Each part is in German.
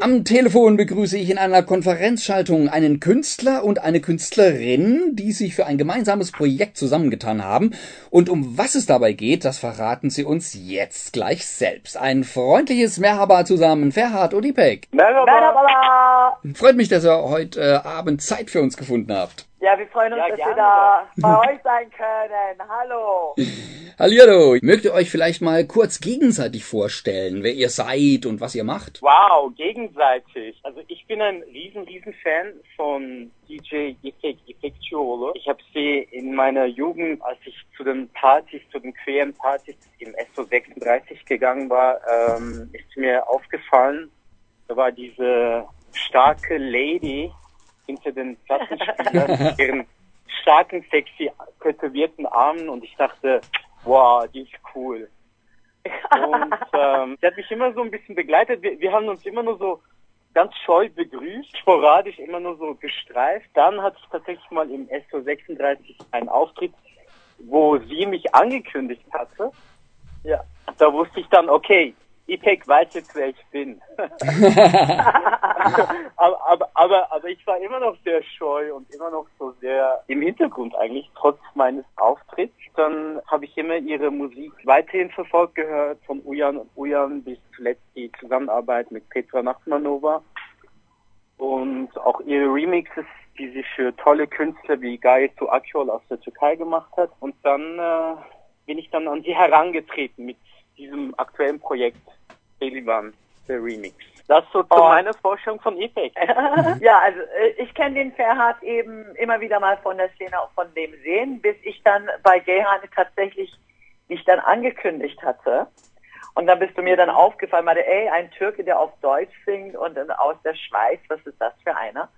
Am Telefon begrüße ich in einer Konferenzschaltung einen Künstler und eine Künstlerin, die sich für ein gemeinsames Projekt zusammengetan haben. Und um was es dabei geht, das verraten sie uns jetzt gleich selbst. Ein freundliches Merhaba zusammen, Ferhat und Ipek. Merhaba. Merhaba. Freut mich, dass ihr heute äh, Abend Zeit für uns gefunden habt. Ja, wir freuen uns, Ja, dass wir da bei euch sein können. Hallo. Hallihallo. Mögt ihr euch vielleicht mal kurz gegenseitig vorstellen, wer ihr seid und was ihr macht? Wow, gegenseitig. Also ich bin ein riesen, riesen Fan von DJ Ipek Ipekçioğlu. Ich habe sie in meiner Jugend, als ich zu den Partys, zu den queeren Partys im SO 36 gegangen war, ähm, ist mir aufgefallen, da war diese starke Lady hinter den Plattenspielern mit ihren starken, sexy, tätowierten Armen und ich dachte, wow, die ist cool. Und ähm, sie hat mich immer so ein bisschen begleitet. Wir, wir haben uns immer nur so ganz scheu begrüßt, sporadisch immer nur so gestreift. Dann hatte ich tatsächlich mal im SO 36 einen Auftritt, wo sie mich angekündigt hatte. Ja, da wusste ich dann, okay, Ipek weiß jetzt, wer ich bin. aber, aber, aber, aber ich war immer noch sehr scheu und immer noch so sehr im Hintergrund eigentlich, trotz meines Auftritts. Dann habe ich immer ihre Musik weiterhin verfolgt gehört, von Ujan und Ujan bis zuletzt die Zusammenarbeit mit Petra Nachtmanova und auch ihre Remixes, die sie für tolle Künstler wie Gaye Akjol aus der Türkei gemacht hat. Und dann äh, bin ich dann an sie herangetreten mit diesem aktuellen Projekt Beliban, der Remix. Das so zu Oh. meiner Vorstellung von Effekt. ja, also äh, ich kenne den Ferhat eben immer wieder mal von der Szene, von dem Sehen, bis ich dann bei Gayhane tatsächlich mich dann angekündigt hatte. Und dann bist du mir dann aufgefallen, meinte, ey, ein Türke, der auf Deutsch singt und dann aus der Schweiz, was ist das für einer?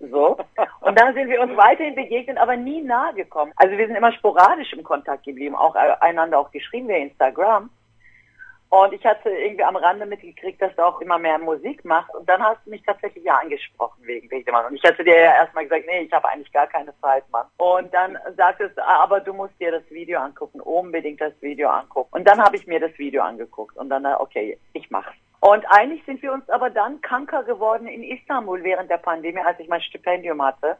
So. Und dann sind wir uns weiterhin begegnet, aber nie nahe gekommen. Also wir sind immer sporadisch im Kontakt geblieben, auch äh, einander auch geschrieben via Instagram. Und ich hatte irgendwie am Rande mitgekriegt, dass du auch immer mehr Musik machst. Und dann hast du mich tatsächlich ja angesprochen wegen Wichdemann. Und ich hatte dir ja erstmal gesagt, nee, ich habe eigentlich gar keine Zeit, Mann. Und dann sagtest du, ah, aber du musst dir das Video angucken, unbedingt das Video angucken. Und dann habe ich mir das Video angeguckt. Und dann, äh, okay, ich mach's. Und eigentlich sind wir uns aber dann kranker geworden in Istanbul während der Pandemie, als ich mein Stipendium hatte,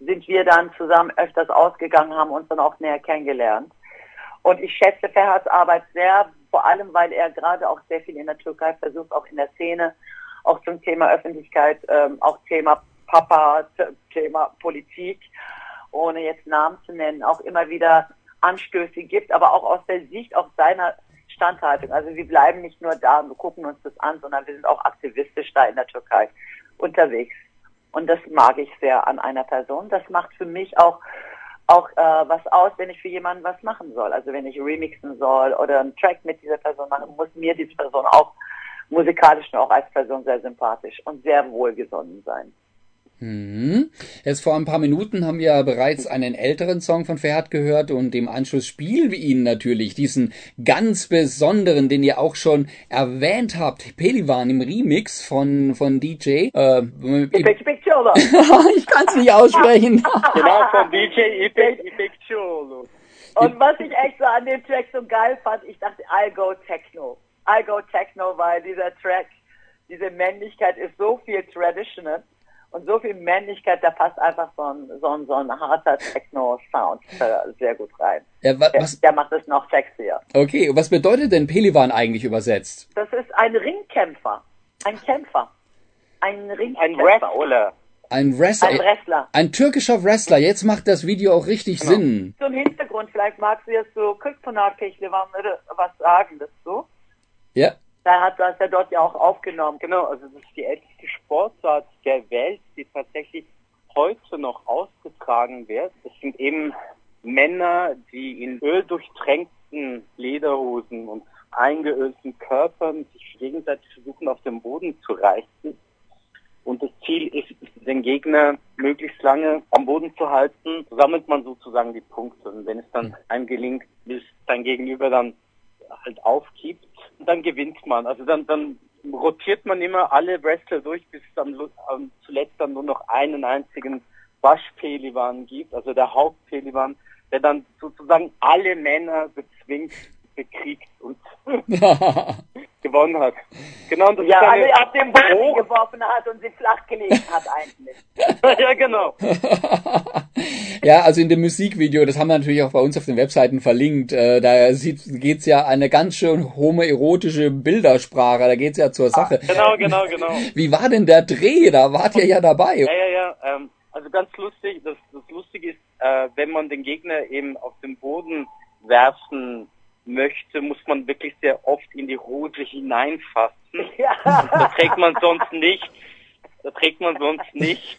sind wir dann zusammen öfters ausgegangen, haben uns dann auch näher kennengelernt. Und ich schätze Ferhats Arbeit sehr, vor allem, weil er gerade auch sehr viel in der Türkei versucht, auch in der Szene, auch zum Thema Öffentlichkeit, ähm, auch Thema Papa, Thema Politik, ohne jetzt Namen zu nennen, auch immer wieder Anstöße gibt, aber auch aus der Sicht auch seiner Standhaltung. Also wir bleiben nicht nur da und gucken uns das an, sondern wir sind auch aktivistisch da in der Türkei unterwegs. Und das mag ich sehr an einer Person. Das macht für mich auch auch äh, was aus, wenn ich für jemanden was machen soll. Also wenn ich remixen soll oder einen Track mit dieser Person machen, muss mir diese Person auch musikalisch auch als Person sehr sympathisch und sehr wohlgesonnen sein. Mhm. Jetzt vor ein paar Minuten haben wir bereits einen älteren Song von Ferhat gehört und im Anschluss spielen wir Ihnen natürlich diesen ganz besonderen, den ihr auch schon erwähnt habt, Pelivan im Remix von, von DJ. Äh, Ipek Ipekçioğlu. ich kann es nicht aussprechen. genau, von DJ Ipek Ipekçioğlu. Und was ich echt so an dem Track so geil fand, ich dachte, I'll go Techno. I'll go Techno, weil dieser Track, diese Männlichkeit ist so viel traditional und so viel Männlichkeit, da passt einfach so ein, so ein, so ein harter Techno-Sound sehr gut rein. Ja, wa- Der, was, der macht es noch sexier. okay, was bedeutet denn Pelivan eigentlich übersetzt? Das ist ein Ringkämpfer. Ein Kämpfer. Ein Ein Ringkämpfer. Wrestler. Ein Wrestler. Ein Wrestler. Ein türkischer Wrestler. Jetzt macht das Video auch richtig Genau. Sinn. Zum Hintergrund, vielleicht magst du jetzt so Kryptonat-Pechle was sagen dazu. Ja. Da hat das ja dort ja auch aufgenommen. Genau, also das ist die älteste Sportart der Welt, die tatsächlich heute noch ausgetragen wird. Das sind eben Männer, die in öldurchtränkten Lederhosen und eingeölten Körpern sich gegenseitig versuchen, auf dem Boden zu reißen. Und das Ziel ist, den Gegner möglichst lange am Boden zu halten, sammelt man sozusagen die Punkte. Und wenn es dann einem gelingt, bis dein Gegenüber dann halt aufgibt, dann gewinnt man. Also dann, dann rotiert man immer alle Wrestler durch, bis es dann ähm, zuletzt dann nur noch einen einzigen Waschpelivan gibt, also der Hauptpelivan, der dann sozusagen alle Männer bezwingt, bekriegt und gewonnen hat. Genau, und das ja, also auf den Boden geworfen hat und sie flach gelegt hat eigentlich. ja, genau. ja, also in dem Musikvideo, das haben wir natürlich auch bei uns auf den Webseiten verlinkt, äh, da geht es ja eine ganz schön homoerotische Bildersprache, da geht es ja zur Sache. Genau, genau, genau. Wie war denn der Dreh? Da wart ihr ja dabei. Ja, ja, ja. Ähm, also ganz lustig, das, das Lustige ist, äh, wenn man den Gegner eben auf den Boden werfen möchte, muss man wirklich sehr oft in die Hose hineinfassen. Ja. Da trägt man sonst nichts. Da trägt man sonst nichts.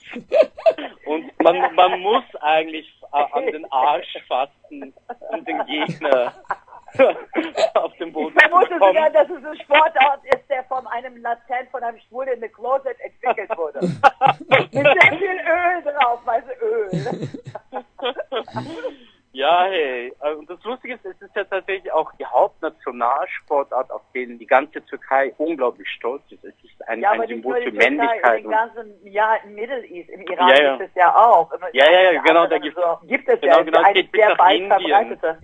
Und man, man muss eigentlich an den Arsch fassen, um den Gegner auf dem Boden Ich vermute sogar, dass es ein Sportart ist, der von einem Latent, von einem Schwulen in the Closet entwickelt wurde. Mit sehr viel Öl drauf, weißt du, Öl. Ja, hey. Also das Lustige ist, es ist ja tatsächlich auch die Hauptnationalsportart, auf den die ganze Türkei unglaublich stolz ist. Es ist ein, ja, ein Symbol für Männlichkeit. In ganzen, ja, im Middle East, im Iran ja, ja. ist es ja auch. Ja, ja, ja, genau, da gibt, so, gibt es genau, ja. Genau, es sehr weit verbreitete.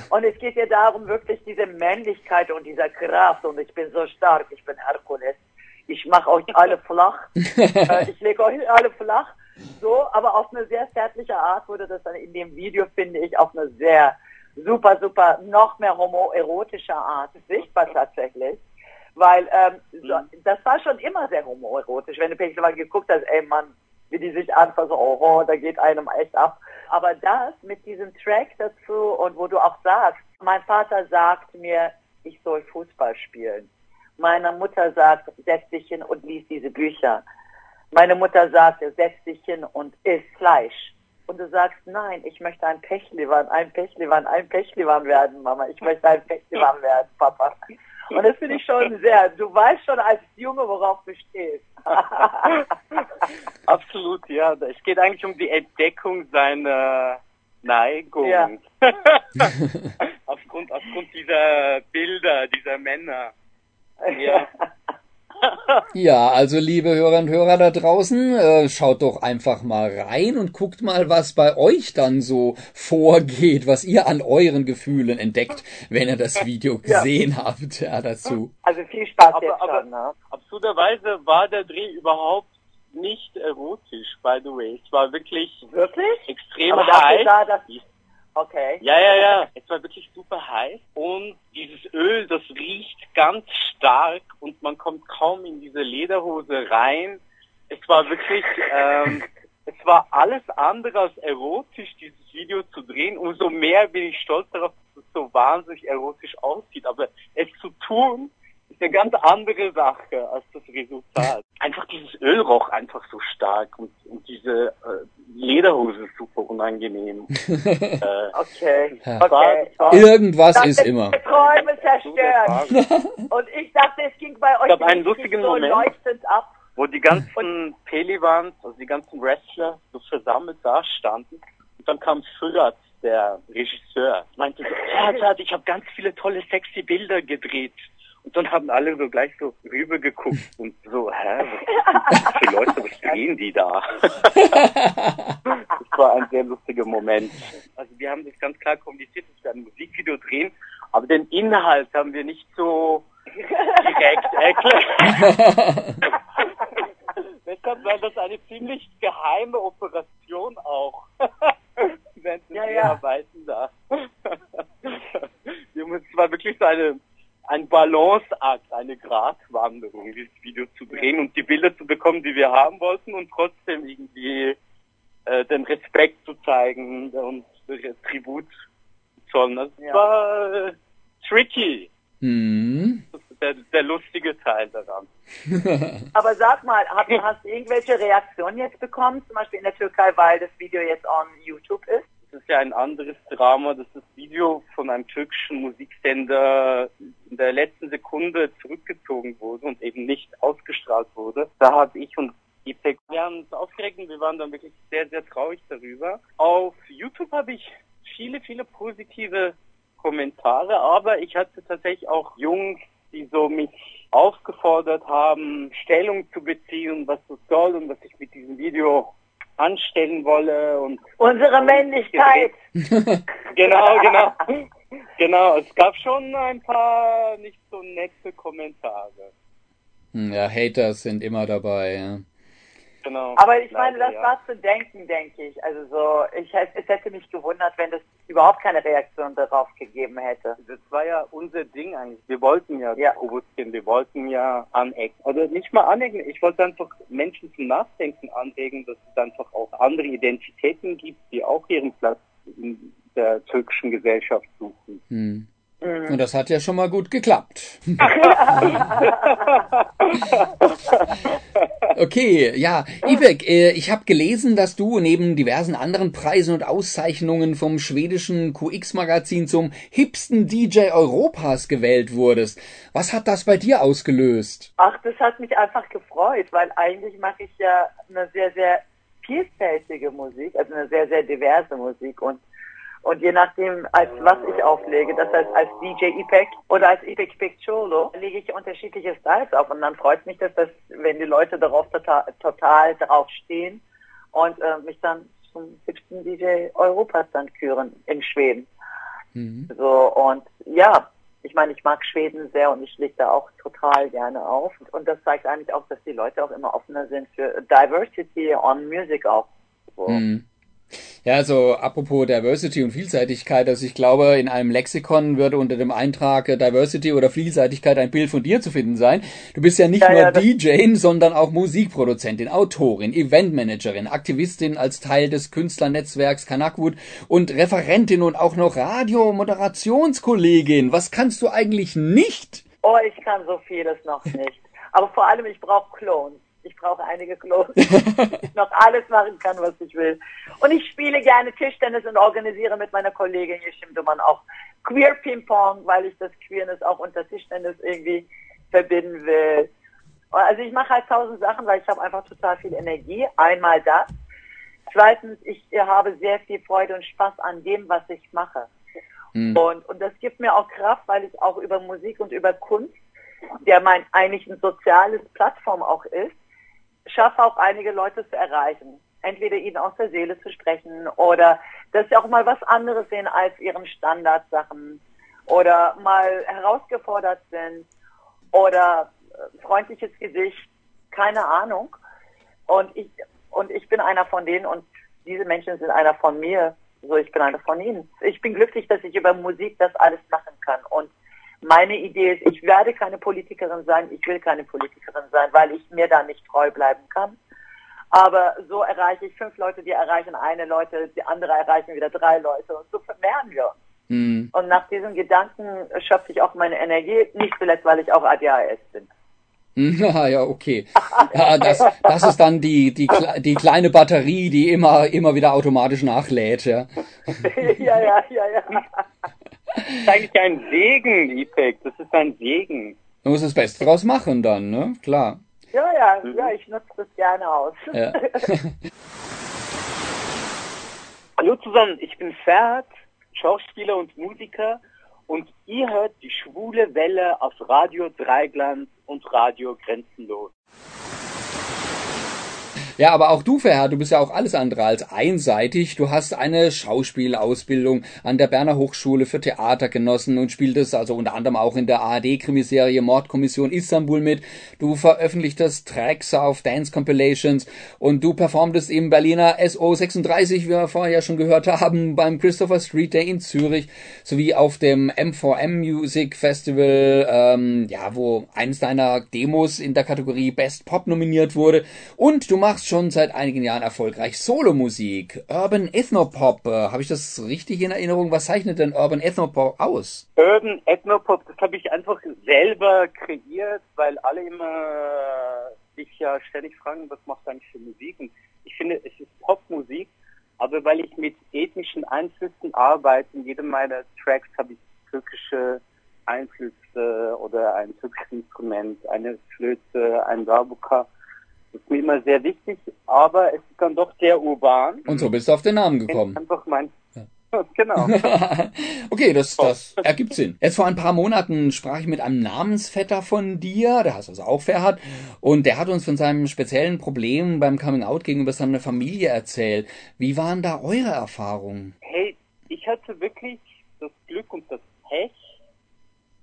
Und es geht ja darum, wirklich diese Männlichkeit und dieser Kraft. Und ich bin so stark, ich bin Herkules. Ich mache euch alle flach. Äh, ich lege euch alle flach so, aber auf eine sehr zärtliche Art wurde das dann in dem Video, finde ich, auf eine sehr super, super, noch mehr homoerotische Art sichtbar tatsächlich. Weil ähm, so, mhm. das war schon immer sehr homoerotisch. Wenn du Pixel mal geguckt hast, ey Mann, wie die sich anfassen, oh, oh, da geht einem echt ab. Aber das mit diesem Track dazu und wo du auch sagst, mein Vater sagt mir, ich soll Fußball spielen. Meine Mutter sagt, setz dich hin und lies diese Bücher. Meine Mutter sagt, setz dich hin und isst Fleisch. Und du sagst, nein, ich möchte ein Pechliwan, ein Pechliwan, ein Pechliwan werden, Mama. Ich möchte ein Pechliwan werden, Papa. Und das finde ich schon sehr, du weißt schon als Junge, worauf du stehst. Absolut, ja. Es geht eigentlich um die Entdeckung seiner Neigung. Ja. aufgrund, aufgrund dieser Bilder, dieser Männer. Ja. Ja, also liebe Hörerinnen und Hörer da draußen, äh, schaut doch einfach mal rein und guckt mal, was bei euch dann so vorgeht, was ihr an euren Gefühlen entdeckt, wenn ihr das Video gesehen ja. habt, ja, dazu. Also viel Spaß aber, jetzt aber, schon, ne? Absurderweise war der Dreh überhaupt nicht erotisch, by the way. Es war wirklich, wirklich? extrem aber heiß. Da, dass, Okay. Ja, ja, ja. Es war wirklich super heiß und dieses Öl, das riecht ganz stark und man kommt kaum in diese Lederhose rein. Es war wirklich, ähm, es war alles andere als erotisch, dieses Video zu drehen. Umso mehr bin ich stolz darauf, dass es so wahnsinnig erotisch aussieht. Aber es zu tun, ist eine ganz andere Sache als das Resultat. Einfach dieses Öl roch einfach so stark und, und diese äh, Lederhose super unangenehm. äh, okay. Ja. okay. Irgendwas das ist immer. Träume zerstört. und ich dachte, es ging bei euch ich einen lustigen so Moment, leuchtend ab. Wo die ganzen Pelivans, also die ganzen Wrestler, so versammelt da standen. Und dann kam Füllert, der Regisseur, meinte so, ja, ich habe ganz viele tolle, sexy Bilder gedreht. Und dann haben alle so gleich so rüber geguckt und so, hä, was für Leute, was drehen die da? das war ein sehr lustiger Moment. Also wir haben das ganz klar kommuniziert, dass wir ein Musikvideo drehen, aber den Inhalt haben wir nicht so direkt erklärt. Deshalb war das eine ziemlich geheime Operation auch. Während ja, wir ja. arbeiten da. wir mussten, es war wirklich so eine ein Balanceakt, eine Gratwanderung, dieses Video zu drehen und die Bilder zu bekommen, die wir haben wollten und trotzdem irgendwie äh, den Respekt zu zeigen und Tribut zu zollen. Das ja. war äh, tricky. Mhm. Das ist der, der lustige Teil daran. Aber sag mal, hast, hast du irgendwelche Reaktionen jetzt bekommen, zum Beispiel in der Türkei, weil das Video jetzt on YouTube ist? Das ist ja ein anderes Drama, dass das Video von einem türkischen Musiksender in der letzten Sekunde zurückgezogen wurde und eben nicht ausgestrahlt wurde. Da habe ich und Ipek, wir haben uns aufgeregt und wir waren dann wirklich sehr, sehr traurig darüber. Auf YouTube habe ich viele, viele positive Kommentare, aber ich hatte tatsächlich auch Jungs, die so mich aufgefordert haben, Stellung zu beziehen, was das soll und was ich mit diesem Video anstellen wolle und unsere Männlichkeit. genau, genau. genau, es gab schon ein paar nicht so nette Kommentare. Hm, ja, Haters sind immer dabei, ja. Genau. Aber ich meine, das ja. war zu denken, denke ich. Also so, ich es hätte mich gewundert, wenn es überhaupt keine Reaktion darauf gegeben hätte. Das war ja unser Ding eigentlich. Wir wollten ja, ja. provozieren, wir wollten ja anecken. Oder nicht mal anecken, ich wollte einfach Menschen zum Nachdenken anregen, dass es einfach auch andere Identitäten gibt, die auch ihren Platz in der türkischen Gesellschaft suchen. Hm. Und das hat ja schon mal gut geklappt. okay, ja. Ipek, äh, ich habe gelesen, dass du neben diversen anderen Preisen und Auszeichnungen vom schwedischen QX-Magazin zum hipsten DJ Europas gewählt wurdest. Was hat das bei dir ausgelöst? Ach, das hat mich einfach gefreut, weil eigentlich mache ich ja eine sehr, sehr vielfältige Musik, also eine sehr, sehr diverse Musik und und je nachdem, als was ich auflege, das heißt als DJ Ipek oder als Ipek Picciolo, lege ich unterschiedliche Styles auf. Und dann freut mich das, dass, wenn die Leute darauf total, total drauf stehen und äh, mich dann zum siebten DJ Europas dann küren in Schweden. Mhm. So, und ja, ich meine, ich mag Schweden sehr und ich lege da auch total gerne auf. Und das zeigt eigentlich auch, dass die Leute auch immer offener sind für Diversity on Music auch. So. Mhm. Ja, also apropos Diversity und Vielseitigkeit, also ich glaube, in einem Lexikon würde unter dem Eintrag Diversity oder Vielseitigkeit ein Bild von dir zu finden sein. Du bist ja nicht ja, nur ja, DJ, sondern auch Musikproduzentin, Autorin, Eventmanagerin, Aktivistin als Teil des Künstlernetzwerks Kanakwood und Referentin und auch noch Radiomoderationskollegin. Was kannst du eigentlich nicht? Oh, ich kann so vieles noch nicht. Aber vor allem, ich brauche Clones. Ich brauche einige Klos, dass ich noch alles machen kann, was ich will. Und ich spiele gerne Tischtennis und organisiere mit meiner Kollegin Yeshim Duman auch Queer Ping Pong, weil ich das Queerness auch unter Tischtennis irgendwie verbinden will. Also ich mache halt tausend Sachen, weil ich habe einfach total viel Energie. Einmal das. Zweitens, ich habe sehr viel Freude und Spaß an dem, was ich mache. Mhm. Und, und das gibt mir auch Kraft, weil ich auch über Musik und über Kunst, der mein eigentlich ein soziales Plattform auch ist, schaffe auch einige Leute zu erreichen. Entweder ihnen aus der Seele zu sprechen oder dass sie auch mal was anderes sehen als ihren Standardsachen oder mal herausgefordert sind oder äh, freundliches Gesicht, keine Ahnung. Und ich, und ich bin einer von denen und diese Menschen sind einer von mir. So, ich bin einer von ihnen. Ich bin glücklich, dass ich über Musik das alles machen kann. Und meine Idee ist, ich werde keine Politikerin sein, ich will keine Politikerin sein, weil ich mir da nicht treu bleiben kann. Aber so erreiche ich fünf Leute, die erreichen eine Leute, die andere erreichen wieder drei Leute und so vermehren wir uns. Mhm. Und nach diesem Gedanken schöpfe ich auch meine Energie, nicht zuletzt, weil ich auch ADHS bin. Ja, ja, okay. Ja, das, das ist dann die, die, die kleine Batterie, die immer, immer wieder automatisch nachlädt, ja. ja, ja, ja, ja. Das ist eigentlich ein Segen, Ipek. Das ist ein Segen. Du musst das Beste draus machen dann, ne? Klar. Ja, ja, mhm. ja, ich nutze das gerne aus. Ja. Hallo zusammen, ich bin Ferhat, Schauspieler und Musiker und ihr hört die schwule Welle auf Radio Dreigland und Radio Grenzenlos. Ja, aber auch du, Ferher, du bist ja auch alles andere als einseitig. Du hast eine Schauspielausbildung an der Berner Hochschule für Theater genossen und spieltest also unter anderem auch in der ARD-Krimiserie Mordkommission Istanbul mit. Du veröffentlichtest Tracks auf Dance Compilations und du performtest im Berliner SO36, wie wir vorher schon gehört haben, beim Christopher Street Day in Zürich sowie auf dem M4M Music Festival, ähm, ja, wo eines deiner Demos in der Kategorie Best Pop nominiert wurde. Und du machst schon seit einigen Jahren erfolgreich Solomusik. Urban Ethnopop, äh, habe ich das richtig in Erinnerung? Was zeichnet denn Urban Ethnopop aus? Urban Ethnopop, das habe ich einfach selber kreiert, weil alle immer sich ja ständig fragen, was macht eigentlich für Musik? Und ich finde, es ist Popmusik, aber weil ich mit ethnischen Einflüssen arbeite, in jedem meiner Tracks habe ich türkische Einflüsse oder ein türkisches Instrument, eine Flöte, ein Darbuka. Das ist mir immer sehr wichtig, aber es ist dann doch sehr urban. Und so bist du auf den Namen gekommen. Einfach mein Genau. okay, das, das ergibt Sinn. Jetzt vor ein paar Monaten sprach ich mit einem Namensvetter von dir, der heißt also auch Ferhat, und der hat uns von seinem speziellen Problem beim Coming Out gegenüber seiner Familie erzählt. Wie waren da eure Erfahrungen? Hey, ich hatte wirklich das Glück und das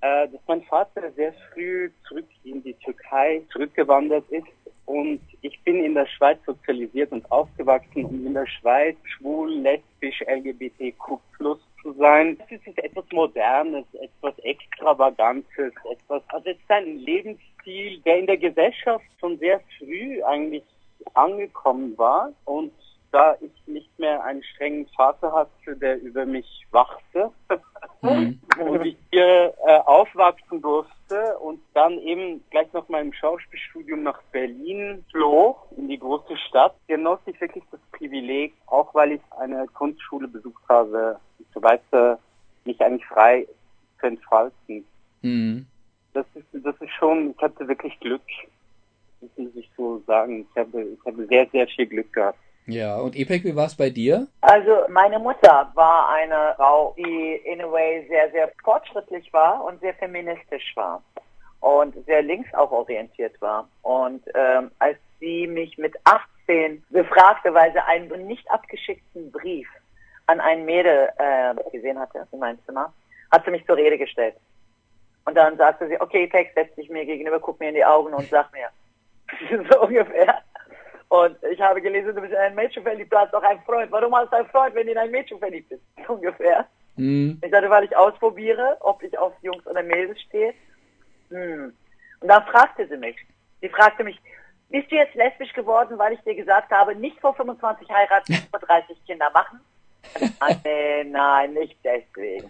äh, dass mein Vater sehr früh zurück in die Türkei zurückgewandert ist und ich bin in der Schweiz sozialisiert und aufgewachsen und in der Schweiz schwul, lesbisch, LGBTQ plus zu sein. Es ist etwas Modernes, etwas Extravagantes, etwas, also es ist ein Lebensstil, der in der Gesellschaft schon sehr früh eigentlich angekommen war und da ich nicht mehr einen strengen Vater hatte, der über mich wachte mhm. und ich hier äh, aufwachsen durfte und dann eben gleich nach meinem Schauspielstudium nach Berlin floh, in die große Stadt, genoss ich wirklich das Privileg, auch weil ich eine Kunstschule besucht habe, so weiter mich eigentlich frei zu entfalten. Mhm. Das ist, das ist schon, ich hatte wirklich Glück. Das muss ich so sagen. Ich habe, ich habe sehr, sehr viel Glück gehabt. Ja, und Epek, wie war es bei dir? Also meine Mutter war eine Frau, die in a way sehr, sehr fortschrittlich war und sehr feministisch war und sehr links auch orientiert war. Und ähm, als sie mich mit 18 befragte, weil sie einen nicht abgeschickten Brief an ein Mädel äh, gesehen hatte in meinem Zimmer, hat sie mich zur Rede gestellt. Und dann sagte sie, okay, Tex, setz dich mir gegenüber, guck mir in die Augen und sag mir, so ungefähr, und ich habe gelesen, du bist in ein Mädchen verliebt, du hast doch einen Freund. Warum hast du einen Freund, wenn du in ein Mädchen verliebt bist? Ungefähr. Mhm. Ich sagte, weil ich ausprobiere, ob ich auf Jungs oder Mädels stehe. Hm. Und dann fragte sie mich. Sie fragte mich, bist du jetzt lesbisch geworden, weil ich dir gesagt habe, nicht vor 25 heiraten, vor 30 Kinder machen? nee, nein, nicht deswegen.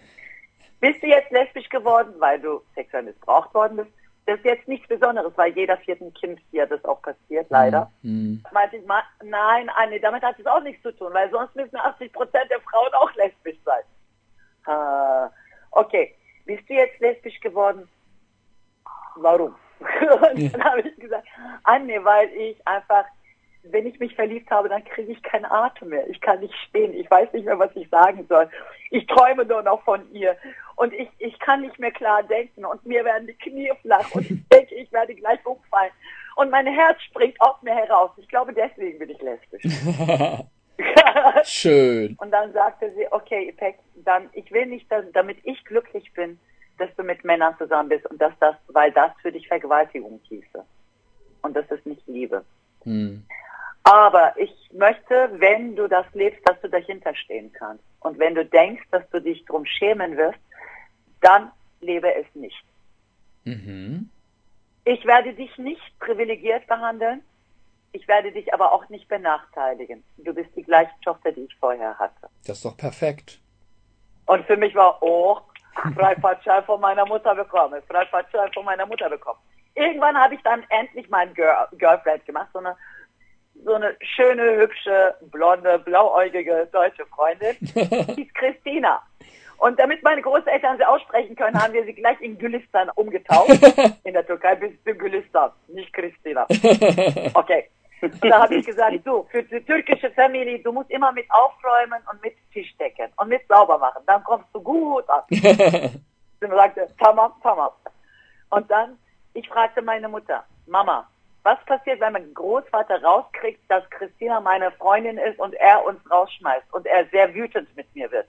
Bist du jetzt lesbisch geworden, weil du sexuell missbraucht worden bist? Das ist jetzt nichts Besonderes, weil jeder vierten Kind hier das auch passiert, leider. Mhm. Meinte ich, nein, Anne, damit hat es auch nichts zu tun, weil sonst müssen 80 Prozent der Frauen auch lesbisch sein. Äh, okay, bist du jetzt lesbisch geworden? Warum? Und dann habe ich gesagt, Anne, weil ich einfach wenn ich mich verliebt habe, dann kriege ich keinen Atem mehr. Ich kann nicht stehen. Ich weiß nicht mehr, was ich sagen soll. Ich träume nur noch von ihr. Und ich, ich kann nicht mehr klar denken. Und mir werden die Knie flach. Und ich denke, ich werde gleich umfallen. Und mein Herz springt aus mir heraus. Ich glaube, deswegen bin ich lesbisch. Schön. Und dann sagte sie, okay, Ipek, dann, ich will nicht, dass, damit ich glücklich bin, dass du mit Männern zusammen bist und dass das, weil das für dich Vergewaltigung hieße. Und das ist nicht Liebe. Hm. Aber ich möchte, wenn du das lebst, dass du dahinter stehen kannst. Und wenn du denkst, dass du dich drum schämen wirst, dann lebe es nicht. Mhm. Ich werde dich nicht privilegiert behandeln. Ich werde dich aber auch nicht benachteiligen. Du bist die gleiche Tochter, die ich vorher hatte. Das ist doch perfekt. Und für mich war, oh, Freifahrtschein von meiner Mutter bekommen, Freifahrtschein von meiner Mutter bekommen. Irgendwann habe ich dann endlich meinen Girl Girlfriend gemacht, so eine so eine schöne, hübsche, blonde, blauäugige deutsche Freundin. Die ist Christina. Und damit meine Großeltern sie aussprechen können, haben wir sie gleich in Gülistan umgetaucht. In der Türkei bist du Gülistan, nicht Christina. Okay. Und da habe ich gesagt, du, für die türkische Familie, du musst immer mit aufräumen und mit Tisch decken und mit sauber machen. Dann kommst du gut an. Sie sagte, tamam, tamam. Und dann, ich fragte meine Mutter, Mama, was passiert, wenn mein Großvater rauskriegt, dass Christina meine Freundin ist und er uns rausschmeißt und er sehr wütend mit mir wird?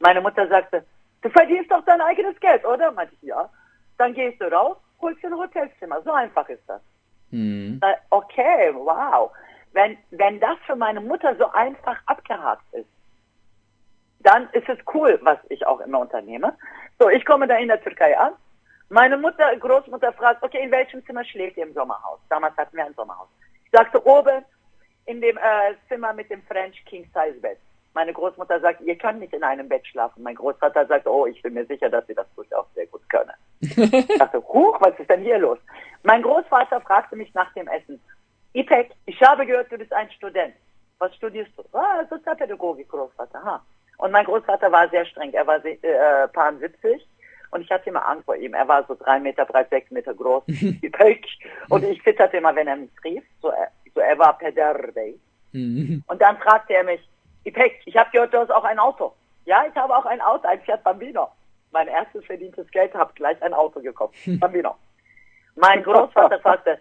Meine Mutter sagte, du verdienst doch dein eigenes Geld, oder? Meinte ich, ja. Dann gehst du raus, holst dir ein Hotelzimmer. So einfach ist das. Mhm. Okay, wow. Wenn, wenn das für meine Mutter so einfach abgehakt ist, dann ist es cool, was ich auch immer unternehme. So, ich komme da in der Türkei an, meine Mutter, Großmutter fragt, okay, in welchem Zimmer schläft ihr im Sommerhaus? Damals hatten wir ein Sommerhaus. Ich sagte, oben in dem äh, Zimmer mit dem French King Size Bett. Meine Großmutter sagt, ihr könnt nicht in einem Bett schlafen. Mein Großvater sagt, oh, ich bin mir sicher, dass sie das durchaus sehr gut können. ich dachte, huch, was ist denn hier los? Mein Großvater fragte mich nach dem Essen. Ipek, ich habe gehört, du bist ein Student. Was studierst du? Ah, Sozialpädagogik, Großvater. Ha. Und mein Großvater war sehr streng. Er war äh, paar 70 und ich hatte immer Angst vor ihm. Er war so drei Meter breit, sechs Meter groß, und ich zitterte immer, wenn er mich rief. So, so er war Pederbey. Mhm. Und dann fragte er mich, Ipek, ich habe gehört, du hast auch ein Auto. Ja, ich habe auch ein Auto, ein Fiat Bambino. Mein erstes verdientes Geld, habe gleich ein Auto gekauft. Bambino. Mein Großvater fragte,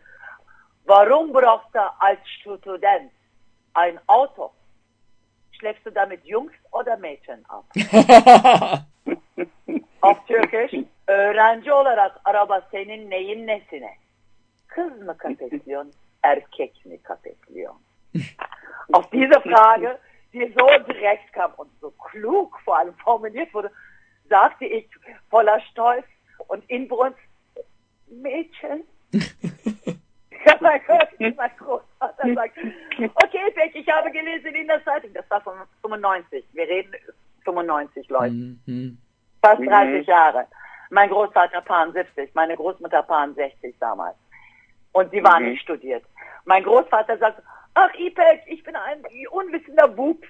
warum brauchst du als Student ein Auto? Schläfst du damit Jungs oder Mädchen ab? auf Türkisch. Öğrenci olarak araba senin neyin nesine? Kız mı kapetliyorsun, erkek mi kapetliyorsun? Auf diese Frage, die so direkt kam und so klug vor allem formuliert wurde, sagte ich voller Stolz und Inbrunst, Mädchen. ja, mein Gott, mein Großvater sagt, okay, Beck, ich habe gelesen in der Zeitung, das war von 95, wir reden 95 Leute, Mhm. Fast Mhm. 30 Jahre. Mein Großvater Paar 70, meine Großmutter Paar 60 damals. Und sie waren Mhm. nicht studiert. Mein Großvater sagt, ach Ipek, ich bin ein unwissender Bub.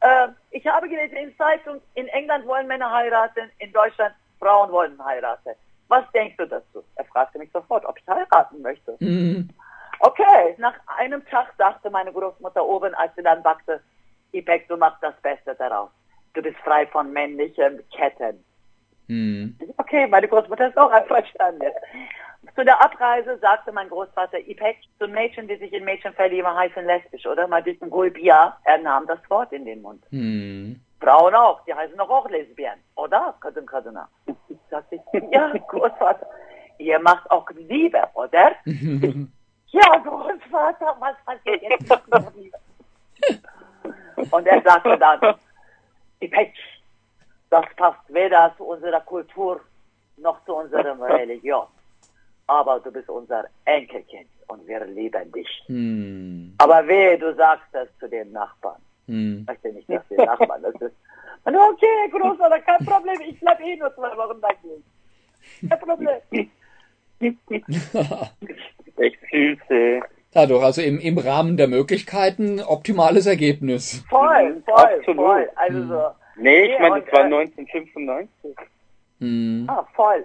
Äh, ich habe gelesen in Zeitung, in England wollen Männer heiraten, in Deutschland Frauen wollen heiraten. Was denkst du dazu? Er fragte mich sofort, ob ich heiraten möchte. Mhm. Okay, nach einem Tag sagte meine Großmutter oben, als sie dann sagte, Ipek, du machst das Beste daraus. Du bist frei von männlichen Ketten. Mhm. Okay, meine Großmutter ist auch einverstanden. Zu der Abreise sagte mein Großvater Ipek zu Mädchen, die sich in Mädchen verlieben, heißen lesbisch, oder? Mal diesen Gulbia, er nahm das Wort in den Mund. Mhm. Frauen auch, die heißen doch auch Lesbien, oder? Kadın kadına. Sagte ich, ja, Großvater, ihr macht auch Liebe, oder? Ja, Großvater, was passiert jetzt? Und er sagte dann, Ipek, das passt weder zu unserer Kultur noch zu unserer Religion. Aber du bist unser Enkelkind und wir lieben dich. Mhm. Aber wehe, du sagst das zu den Nachbarn. Mhm. Ich möchte nicht, dass die Nachbarn das ist. Und okay, Großvater, kein Problem, ich bleib eh nur zwei Wochen bei dir. Kein Problem. Echt süß, ey. Dadurch, also im, im Rahmen der Möglichkeiten, optimales Ergebnis. Voll, voll, Absolut. voll. Also so. Nee, ich meine, das war äh, 1995. Mhm. Ah, voll.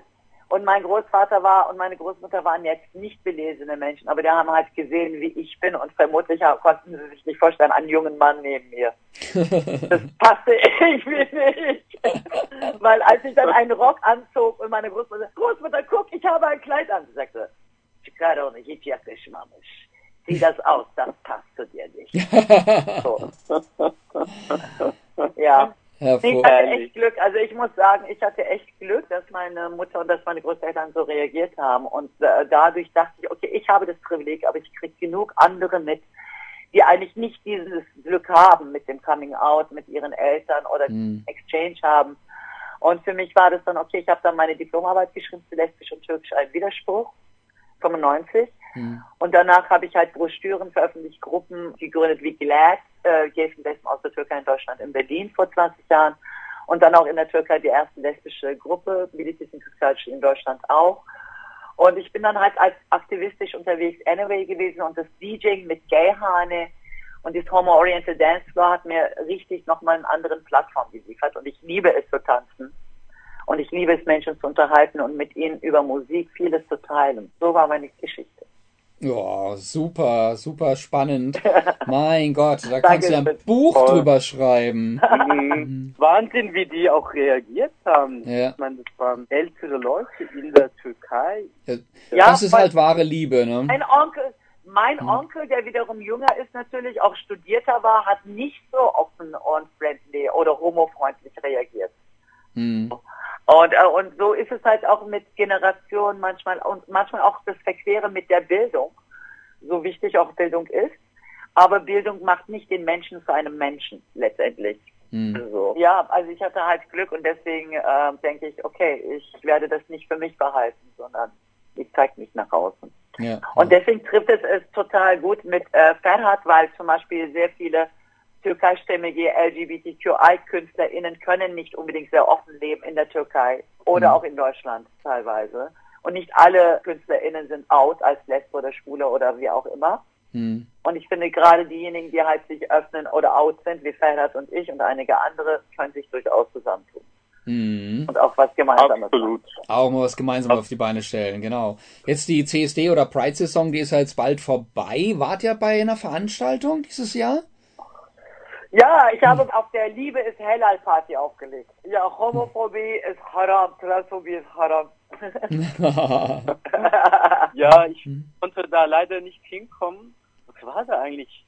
Und mein Großvater war und meine Großmutter waren jetzt nicht belesene Menschen, aber die haben halt gesehen, wie ich bin und vermutlich haben- konnten sie sich nicht vorstellen, einen jungen Mann neben mir. Das passte irgendwie nicht. Weil als ich dann einen Rock anzog und meine Großmutter, Großmutter, guck, ich habe ein Kleid an. Sie sagte, yakışmamış. Zieh das aus, das passt zu dir nicht. So. Ja. Ich hatte echt Glück. Also ich muss sagen, ich hatte echt Glück, dass meine Mutter und dass meine Großeltern so reagiert haben. Und äh, dadurch dachte ich, okay, ich habe das Privileg, aber ich kriege genug andere mit, die eigentlich nicht dieses Glück haben mit dem Coming Out, mit ihren Eltern oder Mhm. Exchange haben. Und für mich war das dann, okay, ich habe dann meine Diplomarbeit geschrieben zu Lesbisch und Türkisch, ein Widerspruch, 95. Mhm. Und danach habe ich halt Broschüren veröffentlicht, Gruppen gegründet wie GLAD, äh, Gay und Lesben aus der Türkei in Deutschland in Berlin vor 20 Jahren. Und dann auch in der Türkei die erste lesbische Gruppe, Militis Culture in Deutschland auch. Und ich bin dann halt als aktivistisch unterwegs anyway gewesen und das DJing mit Gayhane und das Homo-Oriental Dance Floor hat mir richtig nochmal einen anderen Plattform geliefert und ich liebe es zu tanzen. Und ich liebe es, Menschen zu unterhalten und mit ihnen über Musik vieles zu teilen. So war meine Geschichte. Ja, super, super spannend. Mein Gott, da kannst du ja ein. Buch Voll. drüber schreiben. Mhm. Wahnsinn, wie die auch reagiert haben. Ja. Ich meine, das waren ältere Leute in der Türkei. Ja, das ist halt wahre Liebe, ne? Mein Onkel, mein Onkel, der wiederum jünger ist, natürlich auch studierter war, hat nicht so offen und friendly oder homofreundlich reagiert. Mhm. Und, äh, und so ist es halt auch mit Generationen manchmal und manchmal auch das Verquere mit der Bildung, so wichtig auch Bildung ist. Aber Bildung macht nicht den Menschen zu einem Menschen letztendlich. Mhm. So. Ja, also ich hatte halt Glück und deswegen äh, denke ich, okay, ich werde das nicht für mich behalten, sondern ich zeige mich nach außen. Ja. Und deswegen trifft es es total gut mit äh, Ferhat, weil zum Beispiel sehr viele türkeistämmige LGBTQI-KünstlerInnen können nicht unbedingt sehr offen leben in der Türkei oder Mhm. auch in Deutschland teilweise. Und nicht alle KünstlerInnen sind out als Lesbe oder Schwule oder wie auch immer. Mhm. Und ich finde gerade diejenigen, die halt sich öffnen oder out sind, wie Ferhat und ich und einige andere, können sich durchaus zusammentun Mhm. und auch was Gemeinsames Absolut. Auch mal was gemeinsam auf die Beine stellen, genau. Jetzt die CSD oder Pride-Saison, die ist ja jetzt bald vorbei. Wart ihr bei einer Veranstaltung dieses Jahr? Ja, ich habe auf der Liebe ist Hellal Party aufgelegt. Ja, Homophobie ist haram, Transphobie ist haram. Ja, ich konnte da leider nicht hinkommen. Was war da eigentlich?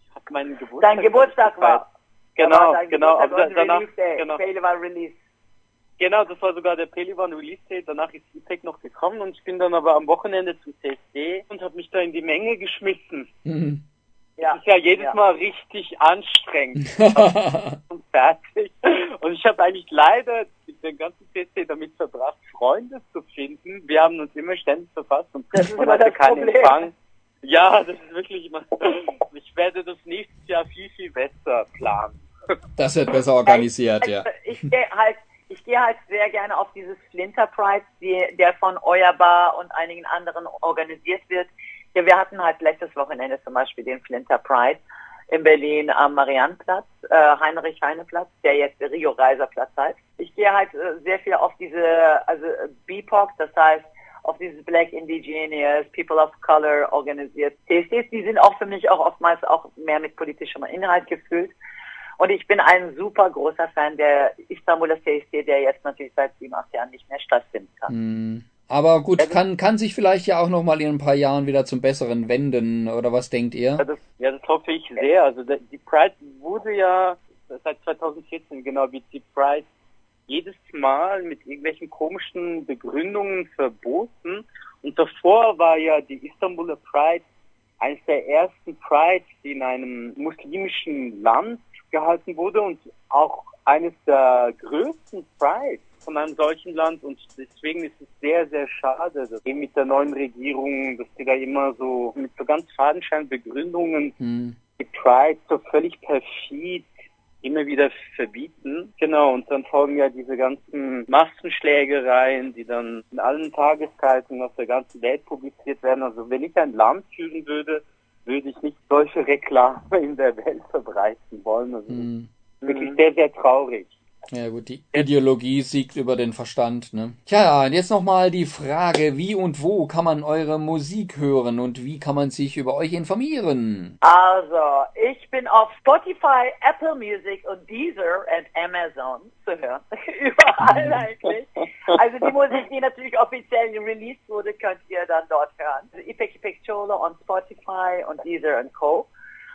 Ich habe meinen Geburtstag. Dein Geburtstag war. Genau, war genau. Geburtstag Aber danach, Release Day. genau. War Release. Genau, das war sogar der Pelivan Release Date. Danach ist IPEC noch gekommen und ich bin dann aber am Wochenende zum CSD und habe mich da in die Menge geschmissen. Mhm. Ja. Das ist ja jedes ja. Mal richtig anstrengend. und fertig. Und ich habe eigentlich leider den ganzen CSD damit verbracht, Freunde zu finden. Wir haben uns immer ständig verfasst und das immer das keinen Problem. Empfang. Ja, das ist wirklich immer. Ich werde das nächstes Jahr viel, viel besser planen. Das wird besser organisiert, ja. Ich, ich gehe halt, ich gehe halt sehr gerne auf dieses Flinter Pride, die, der von Euerbar und einigen anderen organisiert wird. Ja, wir hatten halt letztes Wochenende zum Beispiel den Flinter Pride in Berlin am Mariannplatz, äh, Heinrich-Heine-Platz, der jetzt Rio-Reiser-Platz heißt. Ich gehe halt äh, sehr viel auf diese, also BIPOC, das heißt auf dieses Black Indigenous, People of Color organisiert. CSDs, die sind auch für mich auch oftmals auch mehr mit politischem Inhalt gefüllt. Und ich bin ein super großer Fan der Istanbuler CSD, der jetzt natürlich seit sieben, acht Jahren nicht mehr stattfinden kann. Mm. Aber gut, also, kann, kann sich vielleicht ja auch nochmal in ein paar Jahren wieder zum Besseren wenden, oder was denkt ihr? Ja, das, ja, das hoffe ich sehr. Also die Pride wurde ja seit 2014, genau wie die Pride, jedes Mal mit irgendwelchen komischen Begründungen verboten. Und davor war ja die Istanbuler Pride eines der ersten Prides, die in einem muslimischen Land gehalten wurde und auch eines der größten Prides von einem solchen Land und deswegen ist es sehr, sehr schade, dass eben mit der neuen Regierung, dass die da immer so mit so ganz fadenscheinigen Begründungen hm. die Pride so völlig perfid immer wieder verbieten. Genau, und dann folgen ja diese ganzen Massenschlägereien, die dann in allen Tageszeitungen auf der ganzen Welt publiziert werden. Also wenn ich ein Land führen würde, würde ich nicht solche Reklame in der Welt verbreiten wollen. Also mhm. wirklich sehr, sehr traurig. Ja gut, die Ideologie siegt über den Verstand, ne? Tja, und jetzt nochmal die Frage, wie und wo kann man eure Musik hören und wie kann man sich über euch informieren? Also, ich bin auf Spotify, Apple Music und Deezer und Amazon zu hören. Überall eigentlich. Also die Musik, die natürlich offiziell released wurde, könnt ihr dann dort hören. Also Ipek Ipek Cholo on Spotify und Deezer und Co.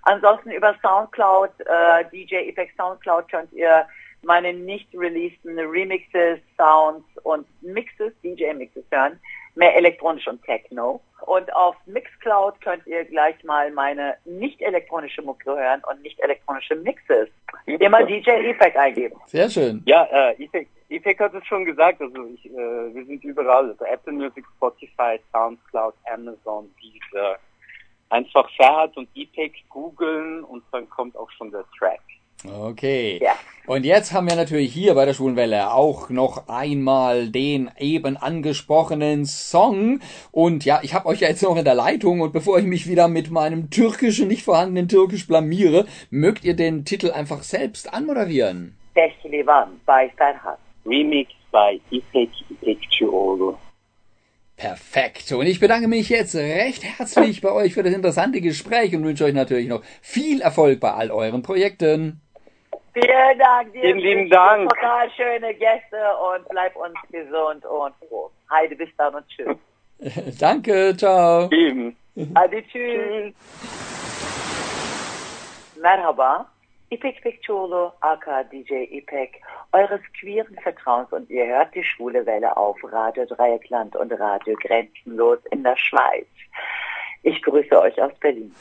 Ansonsten über Soundcloud, äh, DJ Ipek Soundcloud könnt ihr meine nicht releaseden Remixes, Sounds und Mixes, DJ-Mixes hören. Mehr elektronisch und Techno. Und auf Mixcloud könnt ihr gleich mal meine nicht elektronische Mucke hören und nicht elektronische Mixes. Immer DJ Effect eingeben. Sehr schön. Ja, äh, Effect, Effect hat es schon gesagt, also ich, äh, wir sind überall, also Apple Music, Spotify, Soundcloud, Amazon, Deezer. Einfach Ferhat und Effect googeln und dann kommt auch schon der Track. Okay. Ja. Und jetzt haben wir natürlich hier bei der Schwulenwelle auch noch einmal den eben angesprochenen Song. Und ja, ich habe euch ja jetzt noch in der Leitung und bevor ich mich wieder mit meinem türkischen, nicht vorhandenen Türkisch blamiere, mögt ihr den Titel einfach selbst anmoderieren? Tehlivan bei Ferhat. Remix bei İpek İpekçioğlu. Perfekt. Und ich bedanke mich jetzt recht herzlich bei euch für das interessante Gespräch und wünsche euch natürlich noch viel Erfolg bei all euren Projekten. Vielen Dank dir. Vielen lieben Dank. Total schöne Gäste und bleib uns gesund und froh. Heide, bis dann und tschüss. Danke, ciao. Eben. Hadi tschüss. Merhaba. İpek Bekçoğlu, aka DJ İpek, eures queeren Vertrauens und ihr hört die Schwule Welle auf Radio Dreieckland und Radio Grenzenlos in der Schweiz. Ich grüße euch aus Berlin.